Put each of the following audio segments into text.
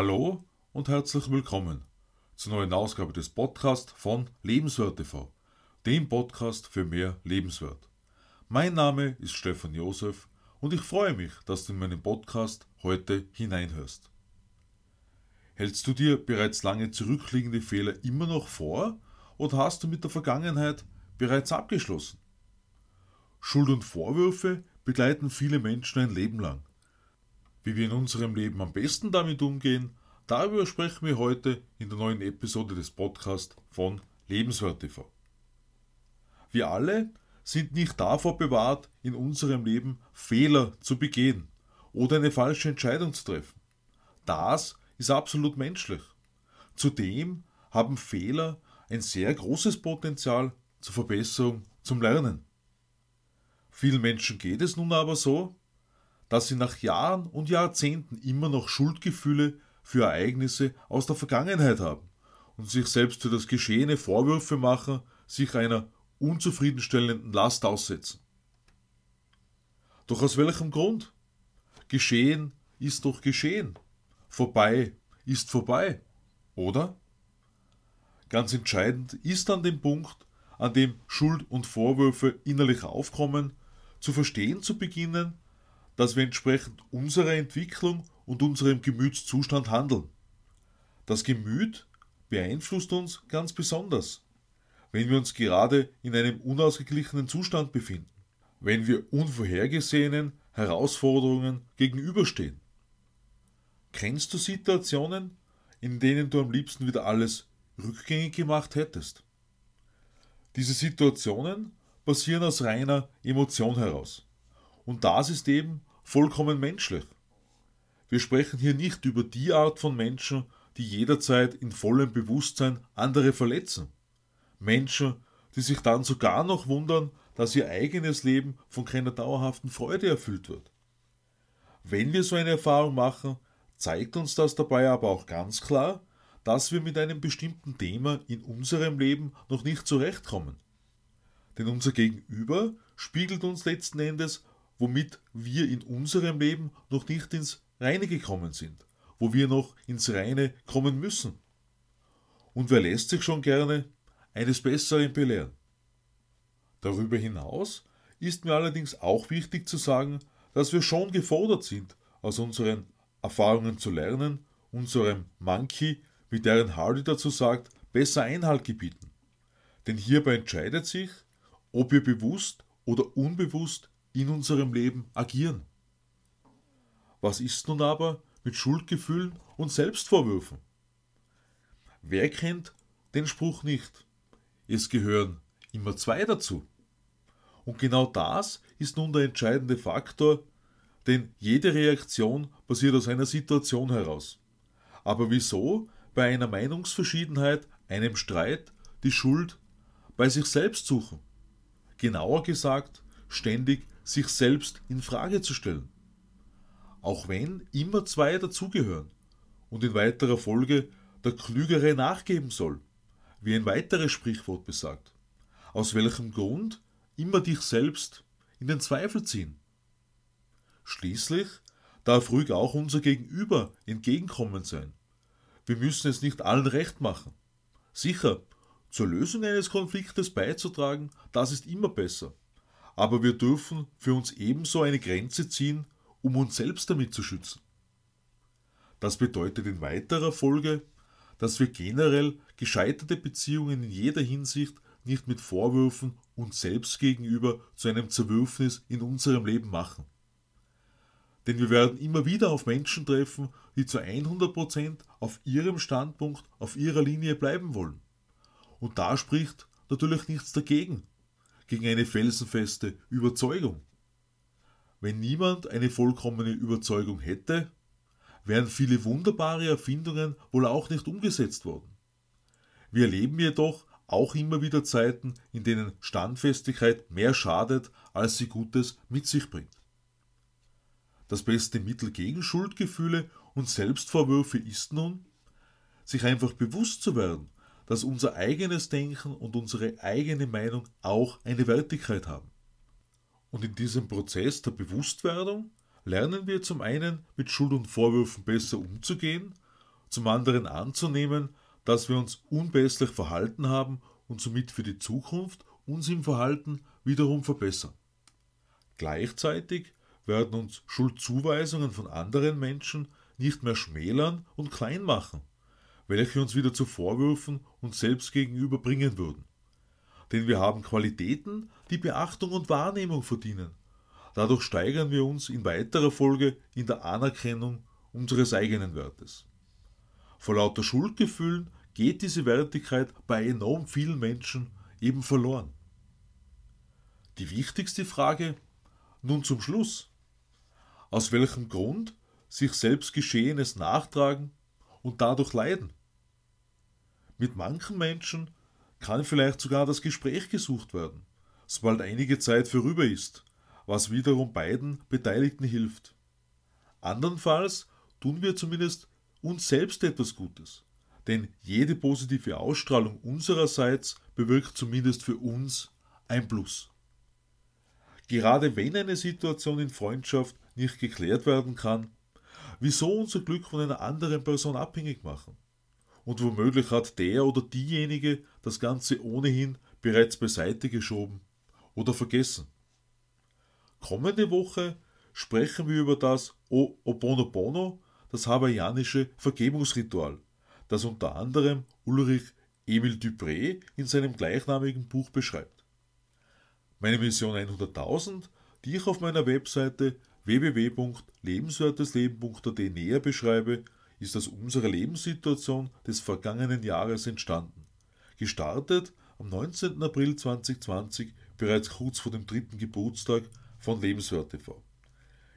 Hallo und herzlich willkommen zur neuen Ausgabe des Podcasts von Lebenswert TV, dem Podcast für mehr Lebenswert. Mein Name ist Stefan Josef und ich freue mich, dass du in meinen Podcast heute hineinhörst. Hältst du dir bereits lange zurückliegende Fehler immer noch vor oder hast du mit der Vergangenheit bereits abgeschlossen? Schuld und Vorwürfe begleiten viele Menschen ein Leben lang. Wie wir in unserem Leben am besten damit umgehen, darüber sprechen wir heute in der neuen Episode des Podcasts von Lebenswert TV. Wir alle sind nicht davor bewahrt, in unserem Leben Fehler zu begehen oder eine falsche Entscheidung zu treffen. Das ist absolut menschlich. Zudem haben Fehler ein sehr großes Potenzial zur Verbesserung, zum Lernen. Vielen Menschen geht es nun aber so, dass sie nach Jahren und Jahrzehnten immer noch Schuldgefühle für Ereignisse aus der Vergangenheit haben und sich selbst für das Geschehene Vorwürfe machen, sich einer unzufriedenstellenden Last aussetzen. Doch aus welchem Grund? Geschehen ist doch geschehen. Vorbei ist vorbei, oder? Ganz entscheidend ist an dem Punkt, an dem Schuld und Vorwürfe innerlich aufkommen, zu verstehen zu beginnen, dass wir entsprechend unserer Entwicklung und unserem Gemütszustand handeln. Das Gemüt beeinflusst uns ganz besonders, wenn wir uns gerade in einem unausgeglichenen Zustand befinden, wenn wir unvorhergesehenen Herausforderungen gegenüberstehen. Kennst du Situationen, in denen du am liebsten wieder alles rückgängig gemacht hättest? Diese Situationen passieren aus reiner Emotion heraus. Und das ist eben vollkommen menschlich. Wir sprechen hier nicht über die Art von Menschen, die jederzeit in vollem Bewusstsein andere verletzen. Menschen, die sich dann sogar noch wundern, dass ihr eigenes Leben von keiner dauerhaften Freude erfüllt wird. Wenn wir so eine Erfahrung machen, zeigt uns das dabei aber auch ganz klar, dass wir mit einem bestimmten Thema in unserem Leben noch nicht zurechtkommen. Denn unser Gegenüber spiegelt uns letzten Endes womit wir in unserem Leben noch nicht ins Reine gekommen sind, wo wir noch ins Reine kommen müssen. Und wer lässt sich schon gerne eines Besseren belehren? Darüber hinaus ist mir allerdings auch wichtig zu sagen, dass wir schon gefordert sind, aus unseren Erfahrungen zu lernen, unserem Monkey, wie deren Hardy dazu sagt, besser Einhalt gebieten. Denn hierbei entscheidet sich, ob wir bewusst oder unbewusst in unserem Leben agieren. Was ist nun aber mit Schuldgefühlen und Selbstvorwürfen? Wer kennt den Spruch nicht? Es gehören immer zwei dazu. Und genau das ist nun der entscheidende Faktor, denn jede Reaktion basiert aus einer Situation heraus. Aber wieso bei einer Meinungsverschiedenheit, einem Streit, die Schuld bei sich selbst suchen? Genauer gesagt, ständig sich selbst in Frage zu stellen. Auch wenn immer zwei dazugehören und in weiterer Folge der Klügere nachgeben soll, wie ein weiteres Sprichwort besagt. Aus welchem Grund immer dich selbst in den Zweifel ziehen? Schließlich darf ruhig auch unser Gegenüber entgegenkommen sein. Wir müssen es nicht allen recht machen. Sicher, zur Lösung eines Konfliktes beizutragen, das ist immer besser aber wir dürfen für uns ebenso eine Grenze ziehen, um uns selbst damit zu schützen. Das bedeutet in weiterer Folge, dass wir generell gescheiterte Beziehungen in jeder Hinsicht nicht mit Vorwürfen uns selbst gegenüber zu einem Zerwürfnis in unserem Leben machen. Denn wir werden immer wieder auf Menschen treffen, die zu 100% auf ihrem Standpunkt, auf ihrer Linie bleiben wollen. Und da spricht natürlich nichts dagegen, gegen eine felsenfeste Überzeugung. Wenn niemand eine vollkommene Überzeugung hätte, wären viele wunderbare Erfindungen wohl auch nicht umgesetzt worden. Wir erleben jedoch auch immer wieder Zeiten, in denen Standfestigkeit mehr schadet, als sie Gutes mit sich bringt. Das beste Mittel gegen Schuldgefühle und Selbstvorwürfe ist nun, sich einfach bewusst zu werden, dass unser eigenes Denken und unsere eigene Meinung auch eine Wertigkeit haben. Und in diesem Prozess der Bewusstwerdung lernen wir zum einen mit Schuld und Vorwürfen besser umzugehen zum anderen anzunehmen, dass wir uns unbesslich verhalten haben und somit für die Zukunft uns im Verhalten wiederum verbessern. Gleichzeitig werden uns Schuldzuweisungen von anderen Menschen nicht mehr schmälern und klein machen, welche uns wieder zu Vorwürfen uns selbst gegenüber bringen würden. Denn wir haben Qualitäten, die Beachtung und Wahrnehmung verdienen. Dadurch steigern wir uns in weiterer Folge in der Anerkennung unseres eigenen Wertes. Vor lauter Schuldgefühlen geht diese Wertigkeit bei enorm vielen Menschen eben verloren. Die wichtigste Frage nun zum Schluss. Aus welchem Grund sich selbst Geschehenes nachtragen und dadurch leiden? Mit manchen Menschen kann vielleicht sogar das Gespräch gesucht werden, sobald einige Zeit vorüber ist, was wiederum beiden Beteiligten hilft. Andernfalls tun wir zumindest uns selbst etwas Gutes, denn jede positive Ausstrahlung unsererseits bewirkt zumindest für uns ein Plus. Gerade wenn eine Situation in Freundschaft nicht geklärt werden kann, wieso unser Glück von einer anderen Person abhängig machen? Und womöglich hat der oder diejenige das Ganze ohnehin bereits beiseite geschoben oder vergessen. Kommende Woche sprechen wir über das O Oponopono, das hawaiianische Vergebungsritual, das unter anderem Ulrich Emil Dupré in seinem gleichnamigen Buch beschreibt. Meine Mission 100.000, die ich auf meiner Webseite www.lebenswertesleben.at näher beschreibe, ist aus unserer Lebenssituation des vergangenen Jahres entstanden. Gestartet am 19. April 2020, bereits kurz vor dem dritten Geburtstag von Lebenswert TV.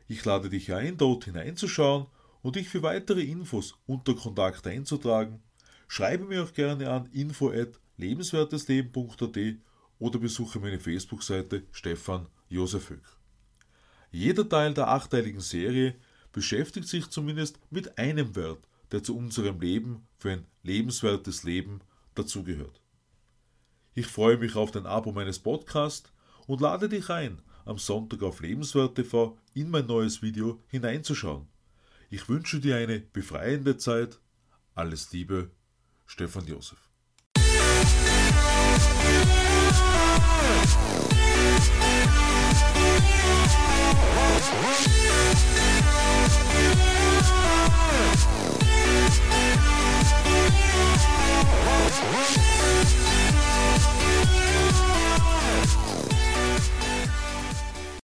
Ich lade dich ein, dort hineinzuschauen und dich für weitere Infos unter Kontakt einzutragen. Schreibe mir auch gerne an info at oder besuche meine Facebook-Seite Stefan Josef Höck. Jeder Teil der achteiligen Serie beschäftigt sich zumindest mit einem Wert, der zu unserem Leben für ein lebenswertes Leben dazugehört. Ich freue mich auf dein Abo meines Podcasts und lade dich ein, am Sonntag auf Lebenswert TV in mein neues Video hineinzuschauen. Ich wünsche dir eine befreiende Zeit. Alles Liebe, Stefan Josef. Thank you.